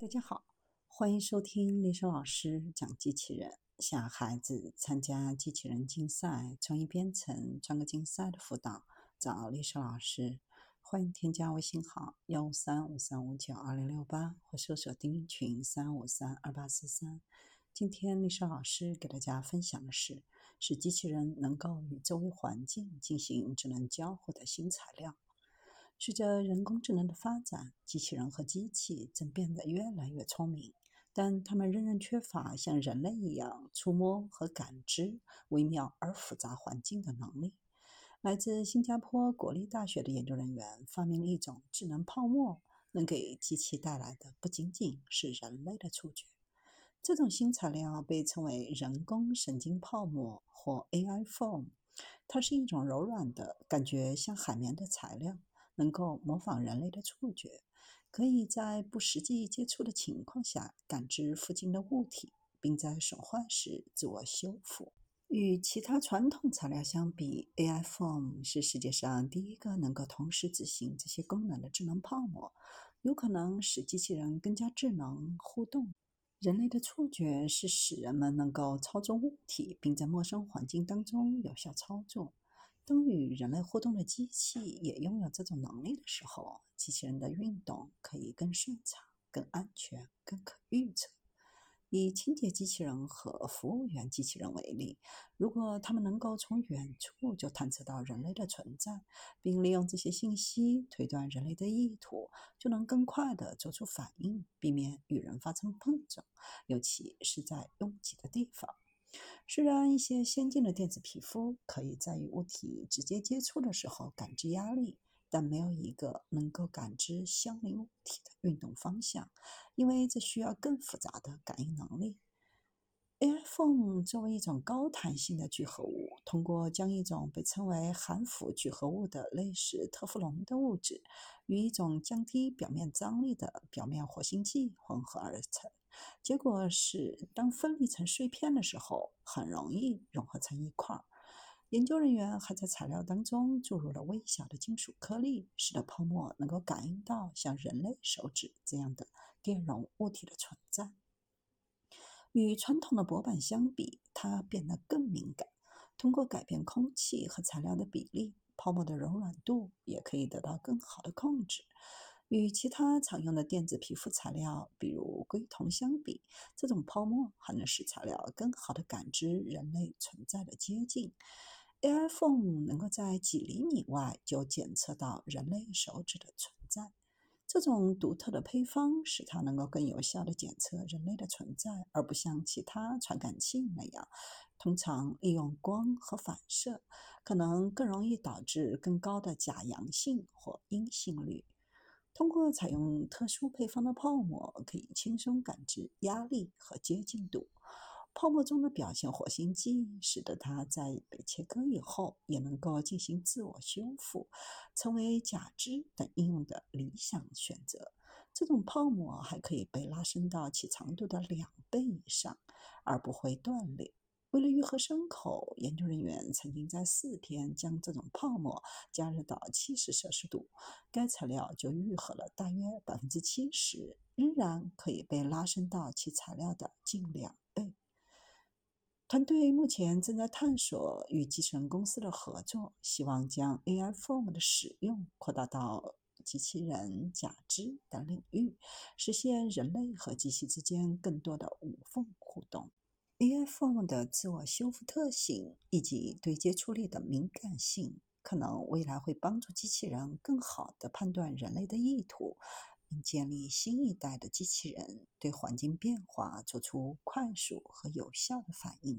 大家好，欢迎收听丽莎老师讲机器人。想孩子参加机器人竞赛、创意编程、创客竞赛的辅导，找丽莎老师。欢迎添加微信号幺五三五三五九二零六八，或搜索钉钉群三五三二八四三。今天丽莎老师给大家分享的是，使机器人能够与周围环境进行智能交互的新材料。随着人工智能的发展，机器人和机器正变得越来越聪明，但它们仍然缺乏像人类一样触摸和感知微妙而复杂环境的能力。来自新加坡国立大学的研究人员发明了一种智能泡沫，能给机器带来的不仅仅是人类的触觉。这种新材料被称为人工神经泡沫或 AI foam，它是一种柔软的、感觉像海绵的材料。能够模仿人类的触觉，可以在不实际接触的情况下感知附近的物体，并在损坏时自我修复。与其他传统材料相比，AI Foam 是世界上第一个能够同时执行这些功能的智能泡沫，有可能使机器人更加智能互动。人类的触觉是使人们能够操纵物体，并在陌生环境当中有效操作。当与人类互动的机器也拥有这种能力的时候，机器人的运动可以更顺畅、更安全、更可预测。以清洁机器人和服务员机器人为例，如果他们能够从远处就探测到人类的存在，并利用这些信息推断人类的意图，就能更快地做出反应，避免与人发生碰撞，尤其是在拥挤的地方。虽然一些先进的电子皮肤可以在与物体直接接触的时候感知压力，但没有一个能够感知相邻物体的运动方向，因为这需要更复杂的感应能力。Air foam 作为一种高弹性的聚合物，通过将一种被称为含氟聚合物的类似特氟龙的物质与一种降低表面张力的表面活性剂混合而成。结果是，当分离成碎片的时候，很容易融合成一块儿。研究人员还在材料当中注入了微小的金属颗粒，使得泡沫能够感应到像人类手指这样的电容物体的存在。与传统的薄板相比，它变得更敏感。通过改变空气和材料的比例，泡沫的柔软度也可以得到更好的控制。与其他常用的电子皮肤材料，比如硅酮相比，这种泡沫还能使材料更好地感知人类存在的接近。AI Phone 能够在几厘米外就检测到人类手指的存在。这种独特的配方使它能够更有效地检测人类的存在，而不像其他传感器那样，通常利用光和反射，可能更容易导致更高的假阳性或阴性率。通过采用特殊配方的泡沫，可以轻松感知压力和接近度。泡沫中的表现活性剂使得它在被切割以后也能够进行自我修复，成为假肢等应用的理想选择。这种泡沫还可以被拉伸到其长度的两倍以上，而不会断裂。为了愈合伤口，研究人员曾经在四天将这种泡沫加热到七十摄氏度，该材料就愈合了大约百分之七十，仍然可以被拉伸到其材料的近两倍。团队目前正在探索与集成公司的合作，希望将 AI Form 的使用扩大到机器人、假肢等领域，实现人类和机器之间更多的无缝互动。AI Form 的自我修复特性以及对接触力的敏感性，可能未来会帮助机器人更好地判断人类的意图，并建立新一代的机器人对环境变化做出快速和有效的反应。